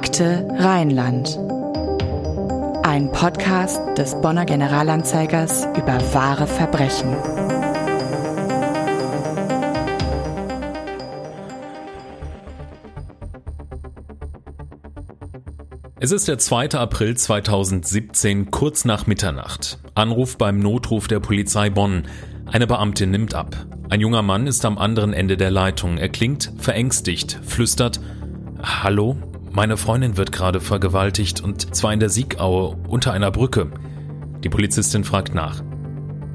Akte Rheinland. Ein Podcast des Bonner Generalanzeigers über wahre Verbrechen. Es ist der 2. April 2017, kurz nach Mitternacht. Anruf beim Notruf der Polizei Bonn. Eine Beamtin nimmt ab. Ein junger Mann ist am anderen Ende der Leitung. Er klingt verängstigt, flüstert Hallo, meine Freundin wird gerade vergewaltigt und zwar in der Siegaue unter einer Brücke. Die Polizistin fragt nach.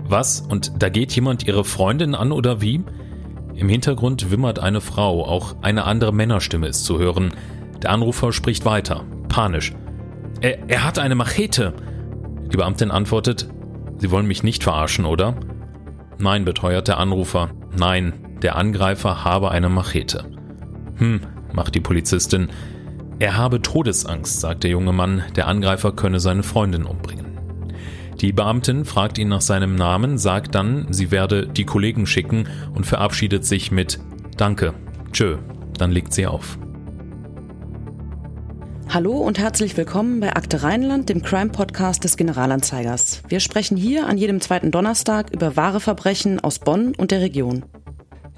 Was? Und da geht jemand ihre Freundin an oder wie? Im Hintergrund wimmert eine Frau, auch eine andere Männerstimme ist zu hören. Der Anrufer spricht weiter, panisch. Er, er hat eine Machete. Die Beamtin antwortet, Sie wollen mich nicht verarschen, oder? Nein, beteuert der Anrufer. Nein, der Angreifer habe eine Machete. Hm, macht die Polizistin. Er habe Todesangst, sagt der junge Mann, der Angreifer könne seine Freundin umbringen. Die Beamtin fragt ihn nach seinem Namen, sagt dann, sie werde die Kollegen schicken und verabschiedet sich mit Danke, tschö, dann legt sie auf. Hallo und herzlich willkommen bei Akte Rheinland, dem Crime-Podcast des Generalanzeigers. Wir sprechen hier an jedem zweiten Donnerstag über wahre Verbrechen aus Bonn und der Region.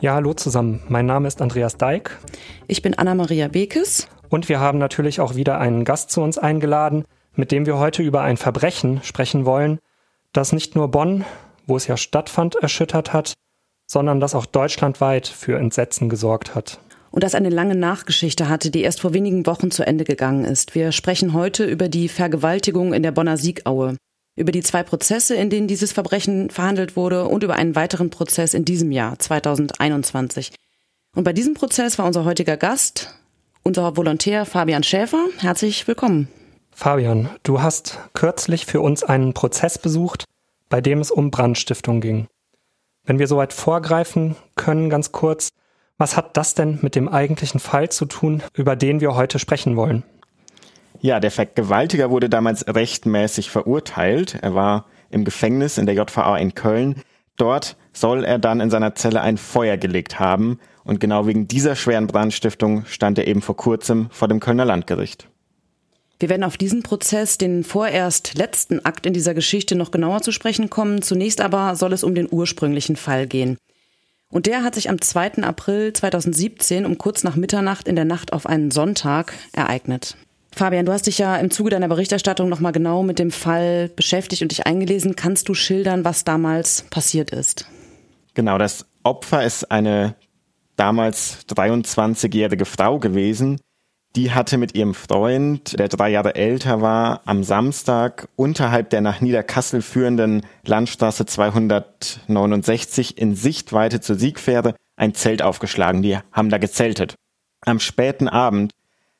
Ja, hallo zusammen. Mein Name ist Andreas Deik. Ich bin Anna-Maria Bekes. Und wir haben natürlich auch wieder einen Gast zu uns eingeladen, mit dem wir heute über ein Verbrechen sprechen wollen, das nicht nur Bonn, wo es ja stattfand, erschüttert hat, sondern das auch deutschlandweit für Entsetzen gesorgt hat. Und das eine lange Nachgeschichte hatte, die erst vor wenigen Wochen zu Ende gegangen ist. Wir sprechen heute über die Vergewaltigung in der Bonner Siegaue über die zwei Prozesse, in denen dieses Verbrechen verhandelt wurde und über einen weiteren Prozess in diesem Jahr, 2021. Und bei diesem Prozess war unser heutiger Gast, unser Volontär Fabian Schäfer. Herzlich willkommen. Fabian, du hast kürzlich für uns einen Prozess besucht, bei dem es um Brandstiftung ging. Wenn wir soweit vorgreifen können, ganz kurz, was hat das denn mit dem eigentlichen Fall zu tun, über den wir heute sprechen wollen? Ja, der Vergewaltiger wurde damals rechtmäßig verurteilt. Er war im Gefängnis in der JVA in Köln. Dort soll er dann in seiner Zelle ein Feuer gelegt haben. Und genau wegen dieser schweren Brandstiftung stand er eben vor kurzem vor dem Kölner Landgericht. Wir werden auf diesen Prozess, den vorerst letzten Akt in dieser Geschichte, noch genauer zu sprechen kommen. Zunächst aber soll es um den ursprünglichen Fall gehen. Und der hat sich am 2. April 2017 um kurz nach Mitternacht in der Nacht auf einen Sonntag ereignet. Fabian, du hast dich ja im Zuge deiner Berichterstattung nochmal genau mit dem Fall beschäftigt und dich eingelesen. Kannst du schildern, was damals passiert ist? Genau, das Opfer ist eine damals 23-jährige Frau gewesen. Die hatte mit ihrem Freund, der drei Jahre älter war, am Samstag unterhalb der nach Niederkassel führenden Landstraße 269 in Sichtweite zur Siegfähre ein Zelt aufgeschlagen. Die haben da gezeltet. Am späten Abend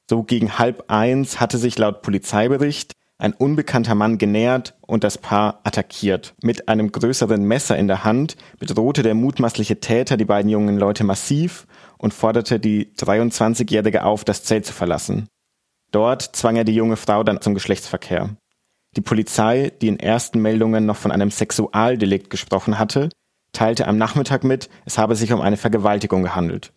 so gegen halb eins hatte sich laut Polizeibericht ein unbekannter Mann genähert und das Paar attackiert. Mit einem größeren Messer in der Hand bedrohte der mutmaßliche Täter die beiden jungen Leute massiv und forderte die 23-Jährige auf, das Zelt zu verlassen. Dort zwang er die junge Frau dann zum Geschlechtsverkehr. Die Polizei, die in ersten Meldungen noch von einem Sexualdelikt gesprochen hatte, teilte am Nachmittag mit, es habe sich um eine Vergewaltigung gehandelt.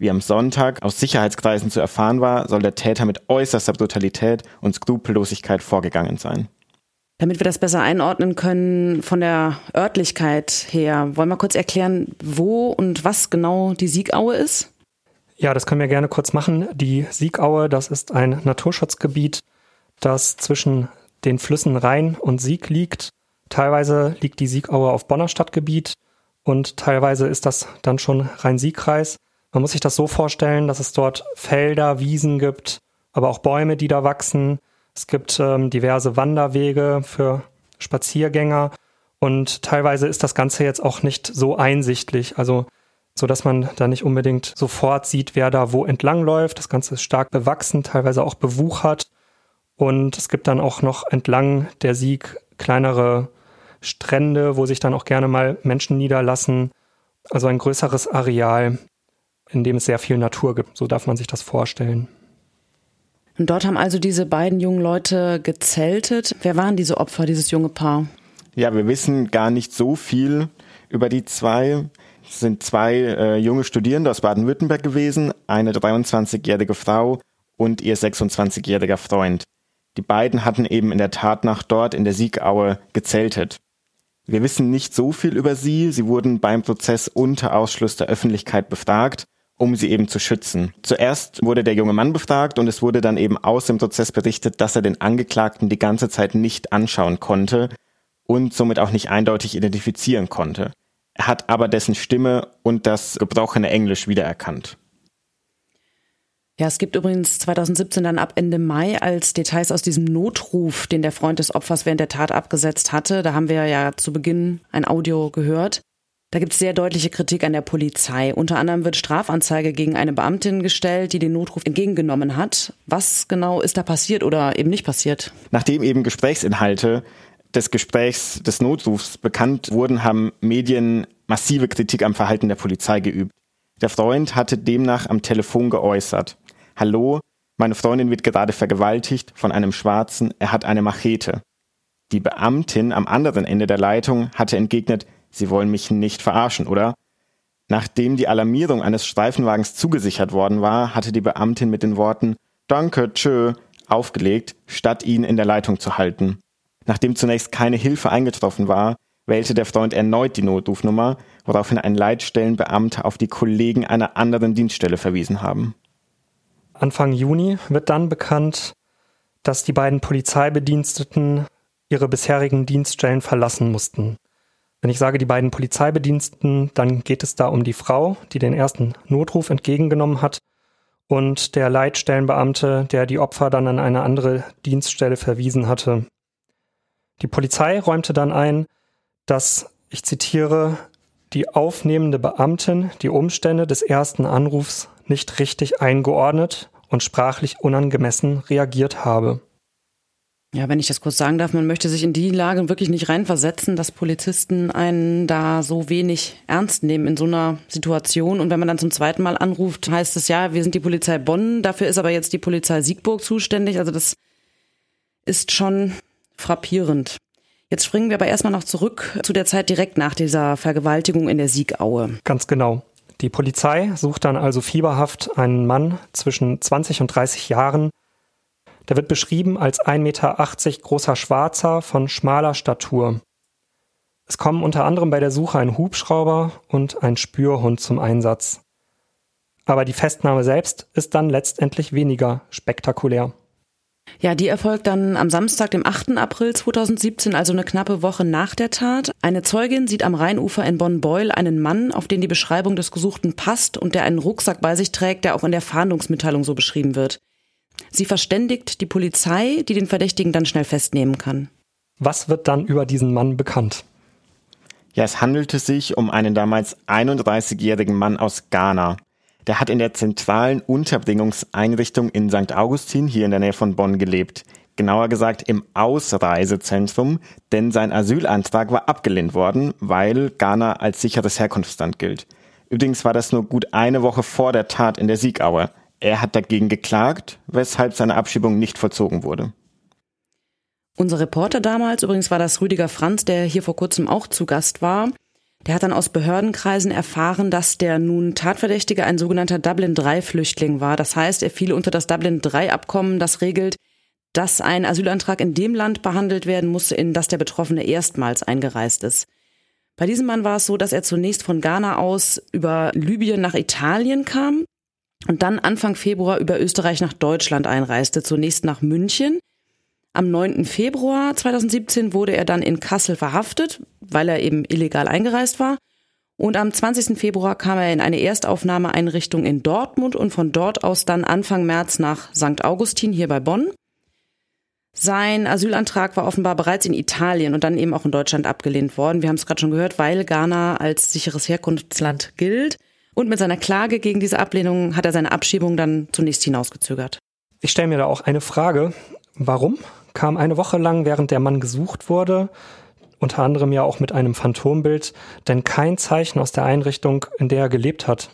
Wie am Sonntag aus Sicherheitskreisen zu erfahren war, soll der Täter mit äußerster Brutalität und Skrupellosigkeit vorgegangen sein. Damit wir das besser einordnen können von der Örtlichkeit her, wollen wir kurz erklären, wo und was genau die Siegaue ist? Ja, das können wir gerne kurz machen. Die Siegaue, das ist ein Naturschutzgebiet, das zwischen den Flüssen Rhein und Sieg liegt. Teilweise liegt die Siegaue auf Bonner Stadtgebiet und teilweise ist das dann schon Rhein-Sieg-Kreis. Man muss sich das so vorstellen, dass es dort Felder, Wiesen gibt, aber auch Bäume, die da wachsen. Es gibt ähm, diverse Wanderwege für Spaziergänger und teilweise ist das Ganze jetzt auch nicht so einsichtlich, also so dass man da nicht unbedingt sofort sieht, wer da wo entlang läuft. Das Ganze ist stark bewachsen, teilweise auch bewuchert und es gibt dann auch noch entlang der Sieg kleinere Strände, wo sich dann auch gerne mal Menschen niederlassen. Also ein größeres Areal, in dem es sehr viel Natur gibt. So darf man sich das vorstellen. Und dort haben also diese beiden jungen Leute gezeltet. Wer waren diese Opfer, dieses junge Paar? Ja, wir wissen gar nicht so viel über die zwei. Es sind zwei äh, junge Studierende aus Baden-Württemberg gewesen, eine 23-jährige Frau und ihr 26-jähriger Freund. Die beiden hatten eben in der Tatnacht dort in der Siegaue gezeltet. Wir wissen nicht so viel über sie. Sie wurden beim Prozess unter Ausschluss der Öffentlichkeit befragt, um sie eben zu schützen. Zuerst wurde der junge Mann befragt und es wurde dann eben aus dem Prozess berichtet, dass er den Angeklagten die ganze Zeit nicht anschauen konnte und somit auch nicht eindeutig identifizieren konnte. Er hat aber dessen Stimme und das gebrochene Englisch wiedererkannt. Ja, es gibt übrigens 2017 dann ab Ende Mai als Details aus diesem Notruf, den der Freund des Opfers während der Tat abgesetzt hatte. Da haben wir ja zu Beginn ein Audio gehört. Da gibt es sehr deutliche Kritik an der Polizei. Unter anderem wird Strafanzeige gegen eine Beamtin gestellt, die den Notruf entgegengenommen hat. Was genau ist da passiert oder eben nicht passiert? Nachdem eben Gesprächsinhalte des Gesprächs des Notrufs bekannt wurden, haben Medien massive Kritik am Verhalten der Polizei geübt. Der Freund hatte demnach am Telefon geäußert. Hallo, meine Freundin wird gerade vergewaltigt von einem Schwarzen, er hat eine Machete. Die Beamtin am anderen Ende der Leitung hatte entgegnet, Sie wollen mich nicht verarschen, oder? Nachdem die Alarmierung eines Streifenwagens zugesichert worden war, hatte die Beamtin mit den Worten Danke, tschö aufgelegt, statt ihn in der Leitung zu halten. Nachdem zunächst keine Hilfe eingetroffen war, wählte der Freund erneut die Notrufnummer, woraufhin ein Leitstellenbeamter auf die Kollegen einer anderen Dienststelle verwiesen haben. Anfang Juni wird dann bekannt, dass die beiden Polizeibediensteten ihre bisherigen Dienststellen verlassen mussten. Wenn ich sage die beiden Polizeibediensteten, dann geht es da um die Frau, die den ersten Notruf entgegengenommen hat, und der Leitstellenbeamte, der die Opfer dann an eine andere Dienststelle verwiesen hatte. Die Polizei räumte dann ein, dass, ich zitiere, die aufnehmende Beamtin die Umstände des ersten Anrufs nicht richtig eingeordnet und sprachlich unangemessen reagiert habe. Ja, wenn ich das kurz sagen darf, man möchte sich in die Lage wirklich nicht reinversetzen, dass Polizisten einen da so wenig ernst nehmen in so einer Situation. Und wenn man dann zum zweiten Mal anruft, heißt es ja, wir sind die Polizei Bonn, dafür ist aber jetzt die Polizei Siegburg zuständig. Also das ist schon frappierend. Jetzt springen wir aber erstmal noch zurück zu der Zeit direkt nach dieser Vergewaltigung in der Siegaue. Ganz genau. Die Polizei sucht dann also fieberhaft einen Mann zwischen 20 und 30 Jahren. Der wird beschrieben als 1,80 Meter großer Schwarzer von schmaler Statur. Es kommen unter anderem bei der Suche ein Hubschrauber und ein Spürhund zum Einsatz. Aber die Festnahme selbst ist dann letztendlich weniger spektakulär. Ja, die erfolgt dann am Samstag, dem 8. April 2017, also eine knappe Woche nach der Tat. Eine Zeugin sieht am Rheinufer in Bonn-Beul einen Mann, auf den die Beschreibung des Gesuchten passt und der einen Rucksack bei sich trägt, der auch in der Fahndungsmitteilung so beschrieben wird. Sie verständigt die Polizei, die den Verdächtigen dann schnell festnehmen kann. Was wird dann über diesen Mann bekannt? Ja, es handelte sich um einen damals 31-jährigen Mann aus Ghana. Der hat in der zentralen Unterbringungseinrichtung in St. Augustin hier in der Nähe von Bonn gelebt. Genauer gesagt im Ausreisezentrum, denn sein Asylantrag war abgelehnt worden, weil Ghana als sicheres Herkunftsland gilt. Übrigens war das nur gut eine Woche vor der Tat in der Siegaue. Er hat dagegen geklagt, weshalb seine Abschiebung nicht vollzogen wurde. Unser Reporter damals, übrigens war das Rüdiger Franz, der hier vor kurzem auch zu Gast war, der hat dann aus Behördenkreisen erfahren, dass der nun Tatverdächtige ein sogenannter Dublin-III-Flüchtling war. Das heißt, er fiel unter das Dublin-III-Abkommen, das regelt, dass ein Asylantrag in dem Land behandelt werden muss, in das der Betroffene erstmals eingereist ist. Bei diesem Mann war es so, dass er zunächst von Ghana aus über Libyen nach Italien kam und dann Anfang Februar über Österreich nach Deutschland einreiste, zunächst nach München. Am 9. Februar 2017 wurde er dann in Kassel verhaftet, weil er eben illegal eingereist war. Und am 20. Februar kam er in eine Erstaufnahmeeinrichtung in Dortmund und von dort aus dann Anfang März nach St. Augustin hier bei Bonn. Sein Asylantrag war offenbar bereits in Italien und dann eben auch in Deutschland abgelehnt worden. Wir haben es gerade schon gehört, weil Ghana als sicheres Herkunftsland gilt. Und mit seiner Klage gegen diese Ablehnung hat er seine Abschiebung dann zunächst hinausgezögert. Ich stelle mir da auch eine Frage. Warum? kam eine Woche lang, während der Mann gesucht wurde, unter anderem ja auch mit einem Phantombild, denn kein Zeichen aus der Einrichtung, in der er gelebt hat.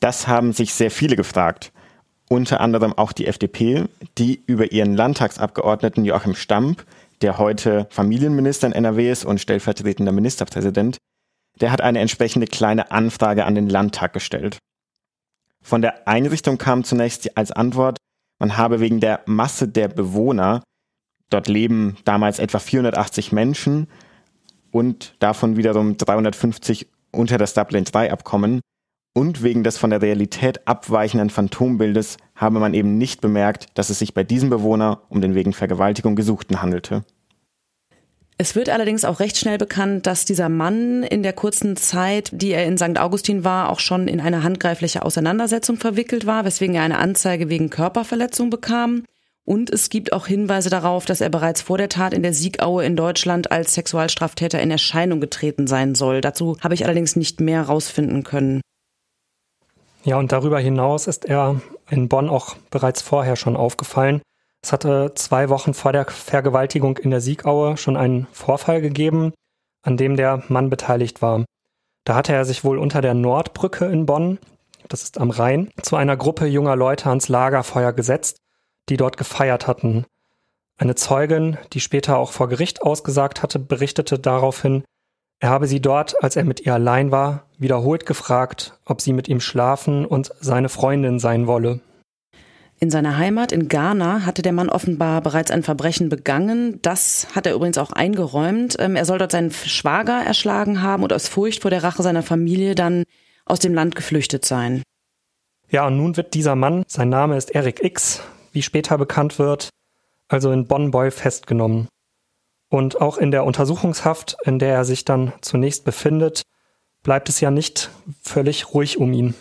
Das haben sich sehr viele gefragt. Unter anderem auch die FDP, die über ihren Landtagsabgeordneten Joachim Stamp, der heute Familienminister in NRW ist und stellvertretender Ministerpräsident, der hat eine entsprechende kleine Anfrage an den Landtag gestellt. Von der Einrichtung kam zunächst als Antwort, man habe wegen der Masse der Bewohner, dort leben damals etwa 480 Menschen und davon wiederum 350 unter das Dublin III Abkommen, und wegen des von der Realität abweichenden Phantombildes habe man eben nicht bemerkt, dass es sich bei diesem Bewohner um den wegen Vergewaltigung Gesuchten handelte. Es wird allerdings auch recht schnell bekannt, dass dieser Mann in der kurzen Zeit, die er in St. Augustin war, auch schon in eine handgreifliche Auseinandersetzung verwickelt war, weswegen er eine Anzeige wegen Körperverletzung bekam. Und es gibt auch Hinweise darauf, dass er bereits vor der Tat in der Siegaue in Deutschland als Sexualstraftäter in Erscheinung getreten sein soll. Dazu habe ich allerdings nicht mehr herausfinden können. Ja, und darüber hinaus ist er in Bonn auch bereits vorher schon aufgefallen. Es hatte zwei Wochen vor der Vergewaltigung in der Siegaue schon einen Vorfall gegeben, an dem der Mann beteiligt war. Da hatte er sich wohl unter der Nordbrücke in Bonn, das ist am Rhein, zu einer Gruppe junger Leute ans Lagerfeuer gesetzt, die dort gefeiert hatten. Eine Zeugin, die später auch vor Gericht ausgesagt hatte, berichtete daraufhin, er habe sie dort, als er mit ihr allein war, wiederholt gefragt, ob sie mit ihm schlafen und seine Freundin sein wolle. In seiner Heimat in Ghana hatte der Mann offenbar bereits ein Verbrechen begangen. Das hat er übrigens auch eingeräumt. Ähm, er soll dort seinen Schwager erschlagen haben und aus Furcht vor der Rache seiner Familie dann aus dem Land geflüchtet sein. Ja, und nun wird dieser Mann, sein Name ist Eric X, wie später bekannt wird, also in Bonn-Boy festgenommen. Und auch in der Untersuchungshaft, in der er sich dann zunächst befindet, bleibt es ja nicht völlig ruhig um ihn.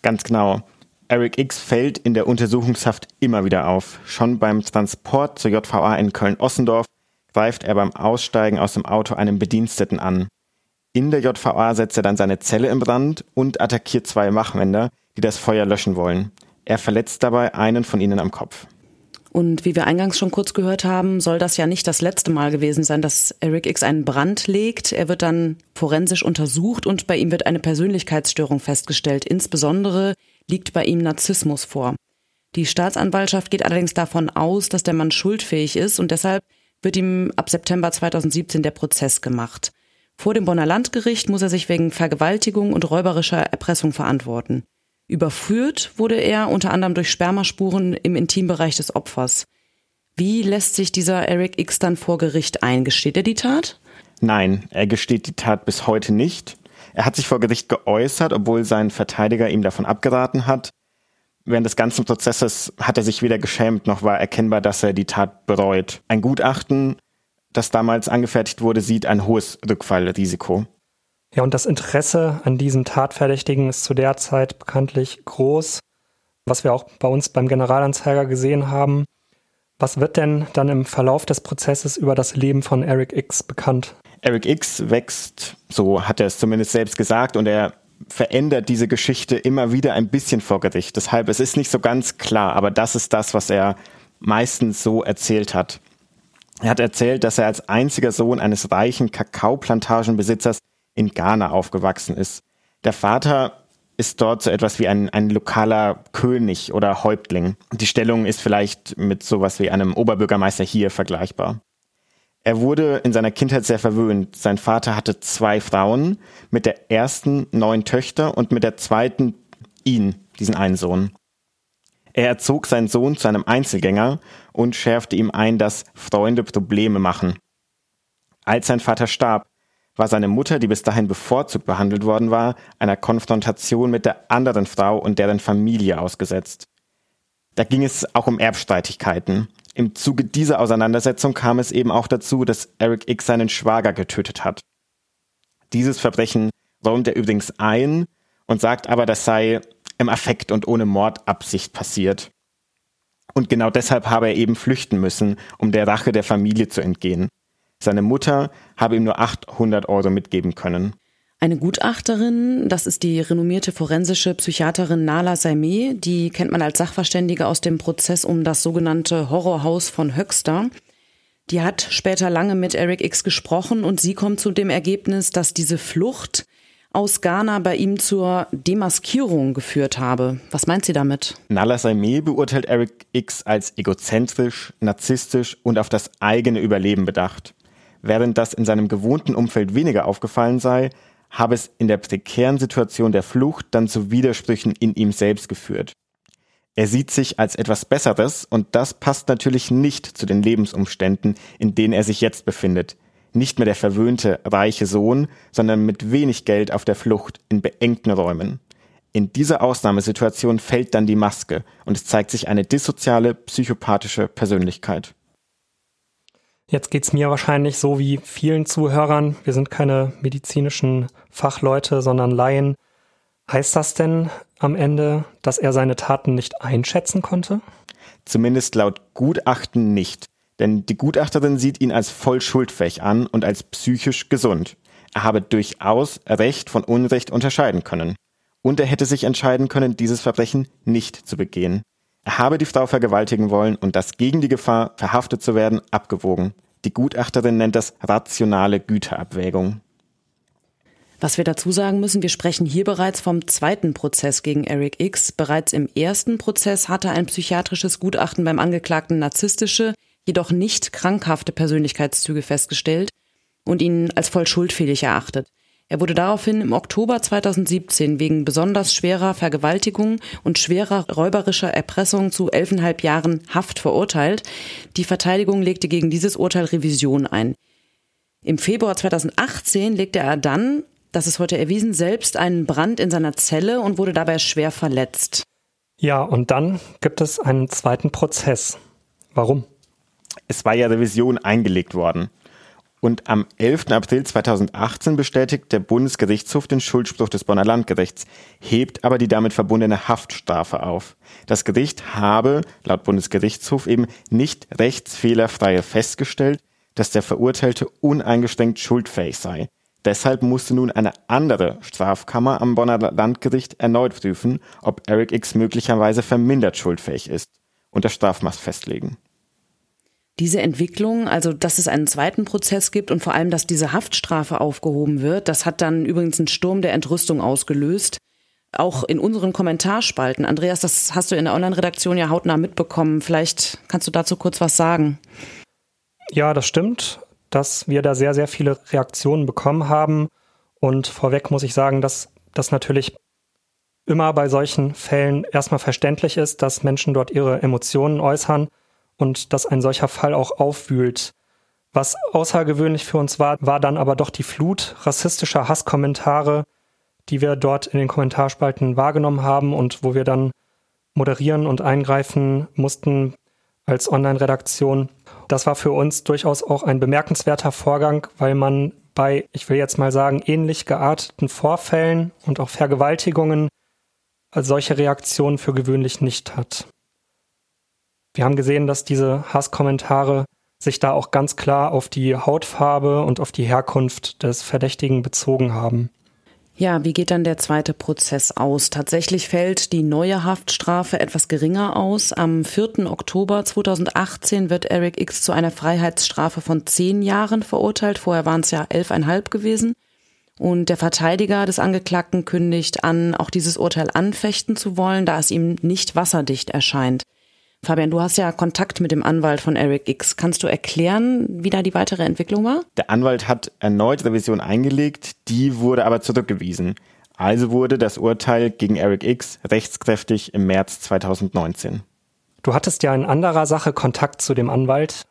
Ganz genau. Eric X fällt in der Untersuchungshaft immer wieder auf. Schon beim Transport zur JVA in Köln-Ossendorf greift er beim Aussteigen aus dem Auto einem Bediensteten an. In der JVA setzt er dann seine Zelle in Brand und attackiert zwei Wachmänner, die das Feuer löschen wollen. Er verletzt dabei einen von ihnen am Kopf. Und wie wir eingangs schon kurz gehört haben, soll das ja nicht das letzte Mal gewesen sein, dass Eric X einen Brand legt. Er wird dann forensisch untersucht und bei ihm wird eine Persönlichkeitsstörung festgestellt. Insbesondere liegt bei ihm Narzissmus vor. Die Staatsanwaltschaft geht allerdings davon aus, dass der Mann schuldfähig ist und deshalb wird ihm ab September 2017 der Prozess gemacht. Vor dem Bonner Landgericht muss er sich wegen Vergewaltigung und räuberischer Erpressung verantworten. Überführt wurde er unter anderem durch Spermaspuren im Intimbereich des Opfers. Wie lässt sich dieser Eric X dann vor Gericht ein? Gesteht er die Tat? Nein, er gesteht die Tat bis heute nicht. Er hat sich vor Gericht geäußert, obwohl sein Verteidiger ihm davon abgeraten hat. Während des ganzen Prozesses hat er sich weder geschämt, noch war erkennbar, dass er die Tat bereut. Ein Gutachten, das damals angefertigt wurde, sieht ein hohes Rückfallrisiko. Ja, und das Interesse an diesem Tatverdächtigen ist zu der Zeit bekanntlich groß, was wir auch bei uns beim Generalanzeiger gesehen haben. Was wird denn dann im Verlauf des Prozesses über das Leben von Eric X bekannt? Eric X wächst, so hat er es zumindest selbst gesagt, und er verändert diese Geschichte immer wieder ein bisschen vor Gericht. Deshalb, es ist nicht so ganz klar, aber das ist das, was er meistens so erzählt hat. Er hat erzählt, dass er als einziger Sohn eines reichen Kakaoplantagenbesitzers in Ghana aufgewachsen ist. Der Vater ist dort so etwas wie ein, ein lokaler König oder Häuptling. Die Stellung ist vielleicht mit sowas wie einem Oberbürgermeister hier vergleichbar. Er wurde in seiner Kindheit sehr verwöhnt. Sein Vater hatte zwei Frauen, mit der ersten neun Töchter und mit der zweiten ihn, diesen einen Sohn. Er erzog seinen Sohn zu einem Einzelgänger und schärfte ihm ein, dass Freunde Probleme machen. Als sein Vater starb, war seine Mutter, die bis dahin bevorzugt behandelt worden war, einer Konfrontation mit der anderen Frau und deren Familie ausgesetzt. Da ging es auch um Erbstreitigkeiten. Im Zuge dieser Auseinandersetzung kam es eben auch dazu, dass Eric X seinen Schwager getötet hat. Dieses Verbrechen räumt er übrigens ein und sagt aber, das sei im Affekt und ohne Mordabsicht passiert. Und genau deshalb habe er eben flüchten müssen, um der Rache der Familie zu entgehen. Seine Mutter habe ihm nur 800 Euro mitgeben können. Eine Gutachterin, das ist die renommierte forensische Psychiaterin Nala Saimeh, die kennt man als Sachverständige aus dem Prozess um das sogenannte Horrorhaus von Höxter. Die hat später lange mit Eric X gesprochen und sie kommt zu dem Ergebnis, dass diese Flucht aus Ghana bei ihm zur Demaskierung geführt habe. Was meint sie damit? Nala Saimeh beurteilt Eric X als egozentrisch, narzisstisch und auf das eigene Überleben bedacht. Während das in seinem gewohnten Umfeld weniger aufgefallen sei, habe es in der prekären Situation der Flucht dann zu Widersprüchen in ihm selbst geführt. Er sieht sich als etwas Besseres und das passt natürlich nicht zu den Lebensumständen, in denen er sich jetzt befindet. Nicht mehr der verwöhnte, reiche Sohn, sondern mit wenig Geld auf der Flucht in beengten Räumen. In dieser Ausnahmesituation fällt dann die Maske und es zeigt sich eine dissoziale, psychopathische Persönlichkeit. Jetzt geht's mir wahrscheinlich so wie vielen Zuhörern. Wir sind keine medizinischen Fachleute, sondern Laien. Heißt das denn am Ende, dass er seine Taten nicht einschätzen konnte? Zumindest laut Gutachten nicht. Denn die Gutachterin sieht ihn als voll schuldfähig an und als psychisch gesund. Er habe durchaus Recht von Unrecht unterscheiden können. Und er hätte sich entscheiden können, dieses Verbrechen nicht zu begehen. Er habe die Frau vergewaltigen wollen und das gegen die Gefahr, verhaftet zu werden, abgewogen. Die Gutachterin nennt das rationale Güterabwägung. Was wir dazu sagen müssen, wir sprechen hier bereits vom zweiten Prozess gegen Eric X. Bereits im ersten Prozess hatte ein psychiatrisches Gutachten beim Angeklagten narzisstische, jedoch nicht krankhafte Persönlichkeitszüge festgestellt und ihn als voll schuldfähig erachtet. Er wurde daraufhin im Oktober 2017 wegen besonders schwerer Vergewaltigung und schwerer räuberischer Erpressung zu elfeinhalb Jahren Haft verurteilt. Die Verteidigung legte gegen dieses Urteil Revision ein. Im Februar 2018 legte er dann das ist heute erwiesen, selbst einen Brand in seiner Zelle und wurde dabei schwer verletzt. Ja, und dann gibt es einen zweiten Prozess. Warum? Es war ja Revision eingelegt worden. Und am 11. April 2018 bestätigt der Bundesgerichtshof den Schuldspruch des Bonner Landgerichts, hebt aber die damit verbundene Haftstrafe auf. Das Gericht habe, laut Bundesgerichtshof, eben nicht rechtsfehlerfrei festgestellt, dass der Verurteilte uneingeschränkt schuldfähig sei. Deshalb musste nun eine andere Strafkammer am Bonner Landgericht erneut prüfen, ob Eric X möglicherweise vermindert schuldfähig ist und das Strafmaß festlegen. Diese Entwicklung, also dass es einen zweiten Prozess gibt und vor allem, dass diese Haftstrafe aufgehoben wird, das hat dann übrigens einen Sturm der Entrüstung ausgelöst. Auch in unseren Kommentarspalten. Andreas, das hast du in der Online-Redaktion ja hautnah mitbekommen. Vielleicht kannst du dazu kurz was sagen. Ja, das stimmt dass wir da sehr, sehr viele Reaktionen bekommen haben. Und vorweg muss ich sagen, dass das natürlich immer bei solchen Fällen erstmal verständlich ist, dass Menschen dort ihre Emotionen äußern und dass ein solcher Fall auch aufwühlt. Was außergewöhnlich für uns war, war dann aber doch die Flut rassistischer Hasskommentare, die wir dort in den Kommentarspalten wahrgenommen haben und wo wir dann moderieren und eingreifen mussten als Online-Redaktion. Das war für uns durchaus auch ein bemerkenswerter Vorgang, weil man bei, ich will jetzt mal sagen, ähnlich gearteten Vorfällen und auch Vergewaltigungen solche Reaktionen für gewöhnlich nicht hat. Wir haben gesehen, dass diese Hasskommentare sich da auch ganz klar auf die Hautfarbe und auf die Herkunft des Verdächtigen bezogen haben. Ja, wie geht dann der zweite Prozess aus? Tatsächlich fällt die neue Haftstrafe etwas geringer aus. Am 4. Oktober 2018 wird Eric X zu einer Freiheitsstrafe von zehn Jahren verurteilt. Vorher waren es ja elfeinhalb gewesen. Und der Verteidiger des Angeklagten kündigt an, auch dieses Urteil anfechten zu wollen, da es ihm nicht wasserdicht erscheint. Fabian, du hast ja Kontakt mit dem Anwalt von Eric X. Kannst du erklären, wie da die weitere Entwicklung war? Der Anwalt hat erneut Revision eingelegt, die wurde aber zurückgewiesen. Also wurde das Urteil gegen Eric X rechtskräftig im März 2019. Du hattest ja in anderer Sache Kontakt zu dem Anwalt,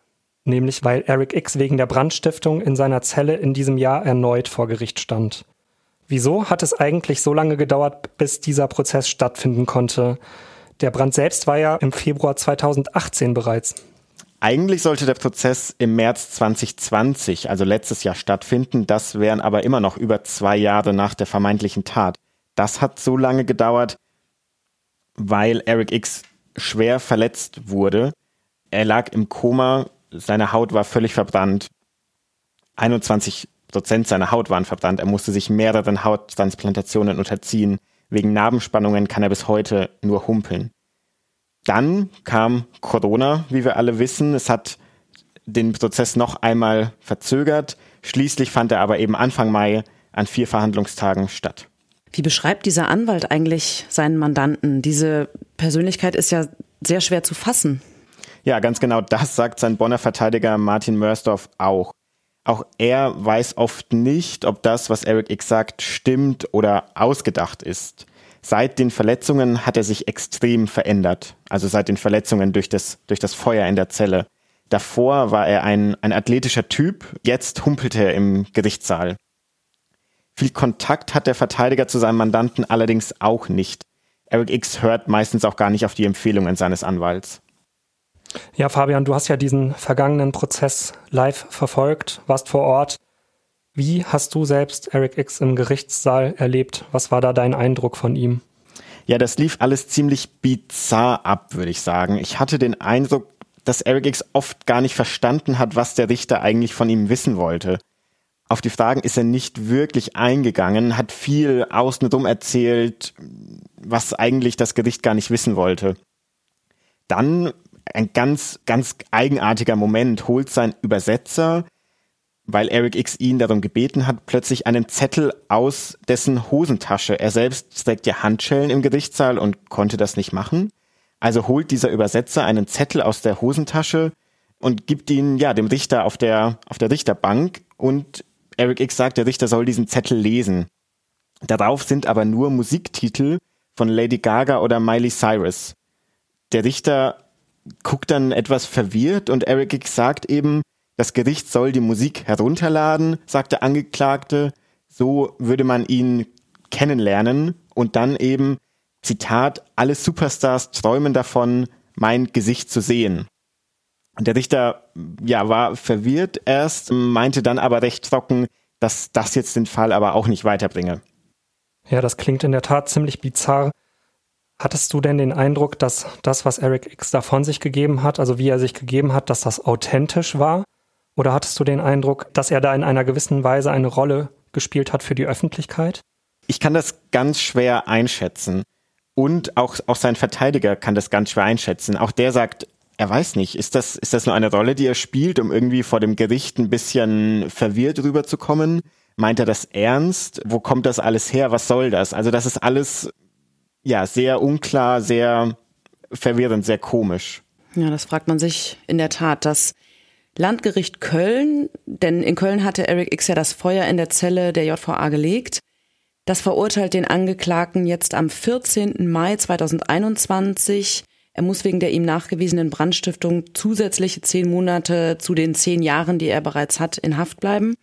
nämlich weil Eric X wegen der Brandstiftung in seiner Zelle in diesem Jahr erneut vor Gericht stand. Wieso hat es eigentlich so lange gedauert, bis dieser Prozess stattfinden konnte? Der Brand selbst war ja im Februar 2018 bereits. Eigentlich sollte der Prozess im März 2020, also letztes Jahr, stattfinden. Das wären aber immer noch über zwei Jahre nach der vermeintlichen Tat. Das hat so lange gedauert, weil Eric X schwer verletzt wurde. Er lag im Koma, seine Haut war völlig verbrannt. 21 Prozent seiner Haut waren verbrannt. Er musste sich mehreren Hauttransplantationen unterziehen. Wegen Narbenspannungen kann er bis heute nur humpeln. Dann kam Corona, wie wir alle wissen. Es hat den Prozess noch einmal verzögert. Schließlich fand er aber eben Anfang Mai an vier Verhandlungstagen statt. Wie beschreibt dieser Anwalt eigentlich seinen Mandanten? Diese Persönlichkeit ist ja sehr schwer zu fassen. Ja, ganz genau das sagt sein Bonner Verteidiger Martin Mörsdorf auch. Auch er weiß oft nicht, ob das, was Eric X sagt, stimmt oder ausgedacht ist. Seit den Verletzungen hat er sich extrem verändert. Also seit den Verletzungen durch das, durch das Feuer in der Zelle. Davor war er ein, ein athletischer Typ, jetzt humpelte er im Gerichtssaal. Viel Kontakt hat der Verteidiger zu seinem Mandanten allerdings auch nicht. Eric X hört meistens auch gar nicht auf die Empfehlungen seines Anwalts. Ja, Fabian, du hast ja diesen vergangenen Prozess live verfolgt, warst vor Ort. Wie hast du selbst Eric X im Gerichtssaal erlebt? Was war da dein Eindruck von ihm? Ja, das lief alles ziemlich bizarr ab, würde ich sagen. Ich hatte den Eindruck, dass Eric X oft gar nicht verstanden hat, was der Richter eigentlich von ihm wissen wollte. Auf die Fragen ist er nicht wirklich eingegangen, hat viel außenrum erzählt, was eigentlich das Gericht gar nicht wissen wollte. Dann ein ganz, ganz eigenartiger Moment holt sein Übersetzer, weil Eric X ihn darum gebeten hat, plötzlich einen Zettel aus dessen Hosentasche. Er selbst trägt ja Handschellen im Gerichtssaal und konnte das nicht machen. Also holt dieser Übersetzer einen Zettel aus der Hosentasche und gibt ihn ja dem Richter auf der auf der Richterbank und Eric X sagt, der Richter soll diesen Zettel lesen. Darauf sind aber nur Musiktitel von Lady Gaga oder Miley Cyrus. Der Richter guckt dann etwas verwirrt und Eric X sagt eben, das Gericht soll die Musik herunterladen, sagt der Angeklagte. So würde man ihn kennenlernen und dann eben Zitat, alle Superstars träumen davon, mein Gesicht zu sehen. Und der Richter, ja, war verwirrt erst, meinte dann aber recht trocken, dass das jetzt den Fall aber auch nicht weiterbringe. Ja, das klingt in der Tat ziemlich bizarr. Hattest du denn den Eindruck, dass das, was Eric X da von sich gegeben hat, also wie er sich gegeben hat, dass das authentisch war? Oder hattest du den Eindruck, dass er da in einer gewissen Weise eine Rolle gespielt hat für die Öffentlichkeit? Ich kann das ganz schwer einschätzen. Und auch, auch sein Verteidiger kann das ganz schwer einschätzen. Auch der sagt, er weiß nicht, ist das, ist das nur eine Rolle, die er spielt, um irgendwie vor dem Gericht ein bisschen verwirrt rüberzukommen? Meint er das ernst? Wo kommt das alles her? Was soll das? Also das ist alles, ja, sehr unklar, sehr verwirrend, sehr komisch. Ja, das fragt man sich in der Tat. Das Landgericht Köln, denn in Köln hatte Eric X ja das Feuer in der Zelle der JVA gelegt, das verurteilt den Angeklagten jetzt am 14. Mai 2021. Er muss wegen der ihm nachgewiesenen Brandstiftung zusätzliche zehn Monate zu den zehn Jahren, die er bereits hat, in Haft bleiben.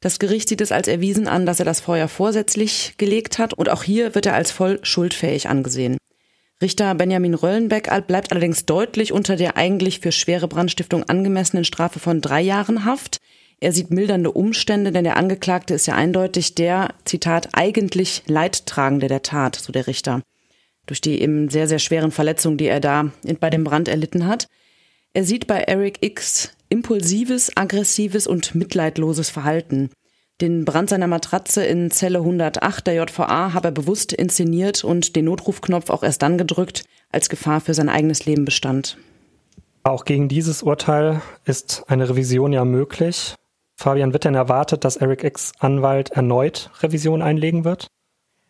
Das Gericht sieht es als erwiesen an, dass er das Feuer vorsätzlich gelegt hat und auch hier wird er als voll schuldfähig angesehen. Richter Benjamin Röllenbeck bleibt allerdings deutlich unter der eigentlich für schwere Brandstiftung angemessenen Strafe von drei Jahren Haft. Er sieht mildernde Umstände, denn der Angeklagte ist ja eindeutig der, Zitat, eigentlich Leidtragende der Tat, so der Richter. Durch die eben sehr, sehr schweren Verletzungen, die er da bei dem Brand erlitten hat. Er sieht bei Eric X impulsives, aggressives und mitleidloses Verhalten. Den Brand seiner Matratze in Zelle 108 der JVA habe er bewusst inszeniert und den Notrufknopf auch erst dann gedrückt, als Gefahr für sein eigenes Leben bestand. Auch gegen dieses Urteil ist eine Revision ja möglich. Fabian, wird denn erwartet, dass Eric X Anwalt erneut Revision einlegen wird?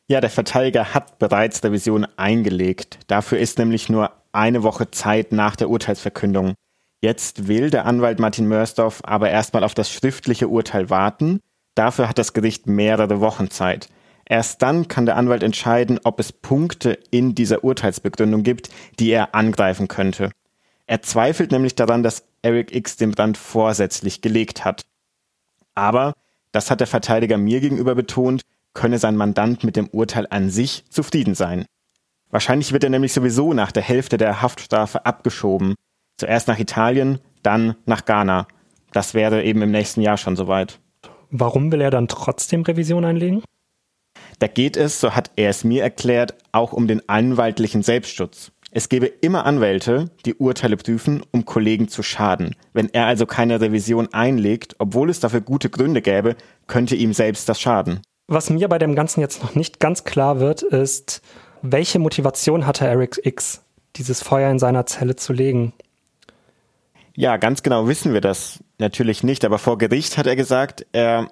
Ja, der Verteidiger hat bereits Revision eingelegt. Dafür ist nämlich nur eine Woche Zeit nach der Urteilsverkündung. Jetzt will der Anwalt Martin Mörsdorf aber erstmal auf das schriftliche Urteil warten. Dafür hat das Gericht mehrere Wochen Zeit. Erst dann kann der Anwalt entscheiden, ob es Punkte in dieser Urteilsbegründung gibt, die er angreifen könnte. Er zweifelt nämlich daran, dass Eric X den Brand vorsätzlich gelegt hat. Aber, das hat der Verteidiger mir gegenüber betont, könne sein Mandant mit dem Urteil an sich zufrieden sein. Wahrscheinlich wird er nämlich sowieso nach der Hälfte der Haftstrafe abgeschoben. Zuerst nach Italien, dann nach Ghana. Das wäre eben im nächsten Jahr schon soweit. Warum will er dann trotzdem Revision einlegen? Da geht es, so hat er es mir erklärt, auch um den anwaltlichen Selbstschutz. Es gebe immer Anwälte, die Urteile prüfen, um Kollegen zu schaden. Wenn er also keine Revision einlegt, obwohl es dafür gute Gründe gäbe, könnte ihm selbst das schaden. Was mir bei dem Ganzen jetzt noch nicht ganz klar wird, ist, welche Motivation hatte Eric X, dieses Feuer in seiner Zelle zu legen? Ja, ganz genau wissen wir das natürlich nicht, aber vor Gericht hat er gesagt, er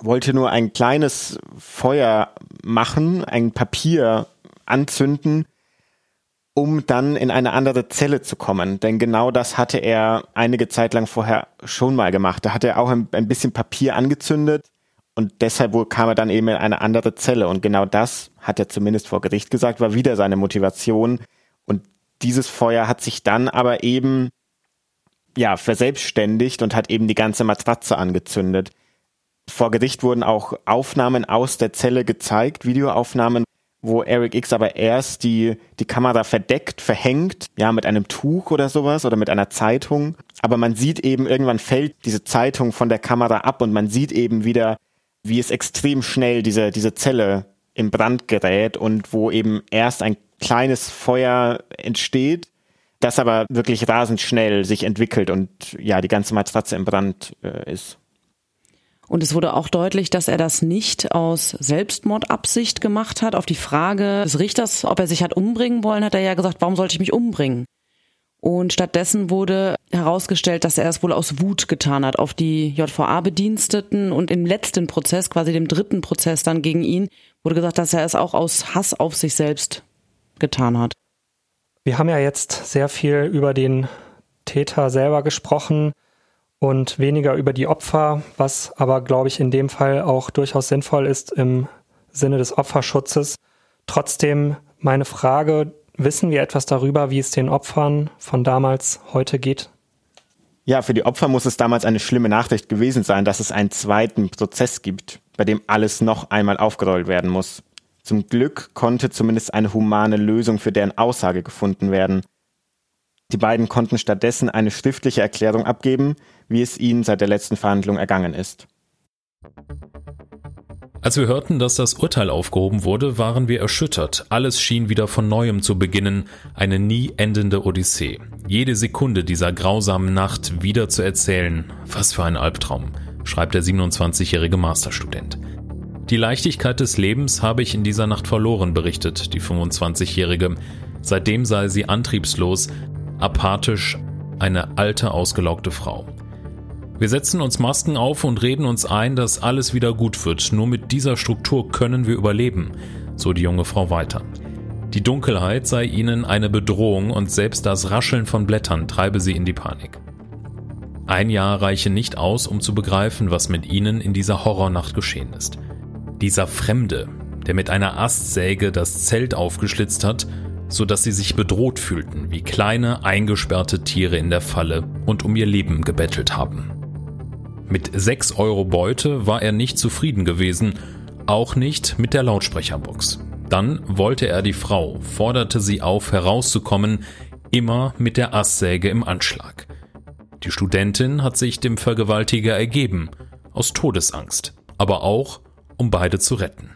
wollte nur ein kleines Feuer machen, ein Papier anzünden, um dann in eine andere Zelle zu kommen. Denn genau das hatte er einige Zeit lang vorher schon mal gemacht. Da hat er auch ein, ein bisschen Papier angezündet und deshalb kam er dann eben in eine andere Zelle. Und genau das, hat er zumindest vor Gericht gesagt, war wieder seine Motivation. Und dieses Feuer hat sich dann aber eben, ja, verselbstständigt und hat eben die ganze Matratze angezündet. Vor Gericht wurden auch Aufnahmen aus der Zelle gezeigt, Videoaufnahmen, wo Eric X aber erst die, die Kamera verdeckt, verhängt, ja, mit einem Tuch oder sowas oder mit einer Zeitung. Aber man sieht eben, irgendwann fällt diese Zeitung von der Kamera ab und man sieht eben wieder, wie es extrem schnell diese, diese Zelle im Brand gerät und wo eben erst ein kleines Feuer entsteht, das aber wirklich rasend schnell sich entwickelt und ja, die ganze Matratze im Brand äh, ist. Und es wurde auch deutlich, dass er das nicht aus Selbstmordabsicht gemacht hat. Auf die Frage des Richters, ob er sich hat umbringen wollen, hat er ja gesagt, warum sollte ich mich umbringen? Und stattdessen wurde herausgestellt, dass er es wohl aus Wut getan hat auf die JVA-Bediensteten. Und im letzten Prozess, quasi dem dritten Prozess dann gegen ihn, wurde gesagt, dass er es auch aus Hass auf sich selbst getan hat. Wir haben ja jetzt sehr viel über den Täter selber gesprochen und weniger über die Opfer, was aber, glaube ich, in dem Fall auch durchaus sinnvoll ist im Sinne des Opferschutzes. Trotzdem meine Frage, wissen wir etwas darüber, wie es den Opfern von damals heute geht? Ja, für die Opfer muss es damals eine schlimme Nachricht gewesen sein, dass es einen zweiten Prozess gibt, bei dem alles noch einmal aufgerollt werden muss. Zum Glück konnte zumindest eine humane Lösung für deren Aussage gefunden werden. Die beiden konnten stattdessen eine schriftliche Erklärung abgeben, wie es ihnen seit der letzten Verhandlung ergangen ist. Als wir hörten, dass das Urteil aufgehoben wurde, waren wir erschüttert. Alles schien wieder von neuem zu beginnen, eine nie endende Odyssee. Jede Sekunde dieser grausamen Nacht wieder zu erzählen, was für ein Albtraum, schreibt der 27-jährige Masterstudent. Die Leichtigkeit des Lebens habe ich in dieser Nacht verloren, berichtet die 25-jährige. Seitdem sei sie antriebslos, apathisch, eine alte, ausgelaugte Frau. Wir setzen uns Masken auf und reden uns ein, dass alles wieder gut wird. Nur mit dieser Struktur können wir überleben, so die junge Frau weiter. Die Dunkelheit sei ihnen eine Bedrohung und selbst das Rascheln von Blättern treibe sie in die Panik. Ein Jahr reiche nicht aus, um zu begreifen, was mit ihnen in dieser Horrornacht geschehen ist. Dieser Fremde, der mit einer Astsäge das Zelt aufgeschlitzt hat so dass sie sich bedroht fühlten, wie kleine, eingesperrte Tiere in der Falle und um ihr Leben gebettelt haben. Mit 6 Euro Beute war er nicht zufrieden gewesen, auch nicht mit der Lautsprecherbox. Dann wollte er die Frau, forderte sie auf, herauszukommen, immer mit der Asssäge im Anschlag. Die Studentin hat sich dem Vergewaltiger ergeben, aus Todesangst, aber auch, um beide zu retten.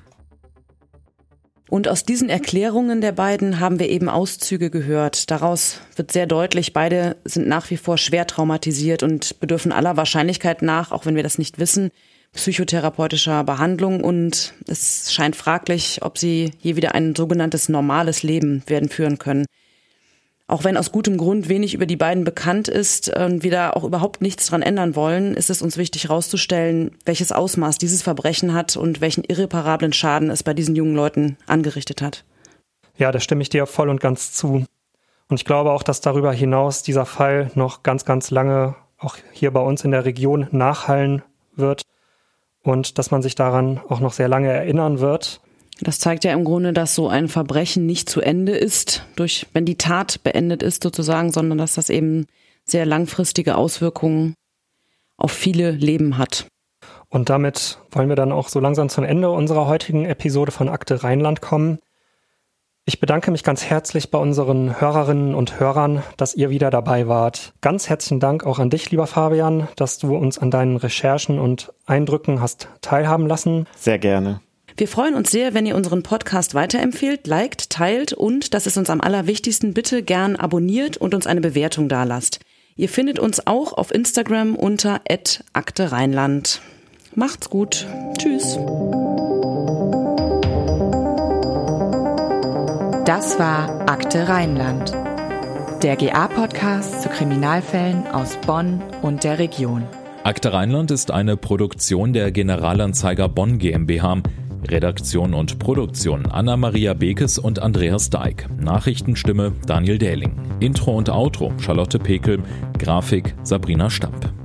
Und aus diesen Erklärungen der beiden haben wir eben Auszüge gehört. Daraus wird sehr deutlich, beide sind nach wie vor schwer traumatisiert und bedürfen aller Wahrscheinlichkeit nach, auch wenn wir das nicht wissen, psychotherapeutischer Behandlung. Und es scheint fraglich, ob sie je wieder ein sogenanntes normales Leben werden führen können auch wenn aus gutem Grund wenig über die beiden bekannt ist und wir da auch überhaupt nichts dran ändern wollen, ist es uns wichtig herauszustellen, welches Ausmaß dieses Verbrechen hat und welchen irreparablen Schaden es bei diesen jungen Leuten angerichtet hat. Ja, da stimme ich dir voll und ganz zu. Und ich glaube auch, dass darüber hinaus dieser Fall noch ganz, ganz lange auch hier bei uns in der Region nachhallen wird und dass man sich daran auch noch sehr lange erinnern wird. Das zeigt ja im Grunde, dass so ein Verbrechen nicht zu Ende ist, durch, wenn die Tat beendet ist sozusagen, sondern dass das eben sehr langfristige Auswirkungen auf viele Leben hat. Und damit wollen wir dann auch so langsam zum Ende unserer heutigen Episode von Akte Rheinland kommen. Ich bedanke mich ganz herzlich bei unseren Hörerinnen und Hörern, dass ihr wieder dabei wart. Ganz herzlichen Dank auch an dich, lieber Fabian, dass du uns an deinen Recherchen und Eindrücken hast teilhaben lassen. Sehr gerne. Wir freuen uns sehr, wenn ihr unseren Podcast weiterempfehlt, liked, teilt und, das ist uns am allerwichtigsten, bitte gern abonniert und uns eine Bewertung dalasst. Ihr findet uns auch auf Instagram unter Akte Rheinland. Macht's gut. Tschüss. Das war Akte Rheinland. Der GA-Podcast zu Kriminalfällen aus Bonn und der Region. Akte Rheinland ist eine Produktion der Generalanzeiger Bonn GmbH. Redaktion und Produktion Anna-Maria Bekes und Andreas Deik. Nachrichtenstimme Daniel Dähling. Intro und Outro Charlotte Pekel. Grafik Sabrina Stamp.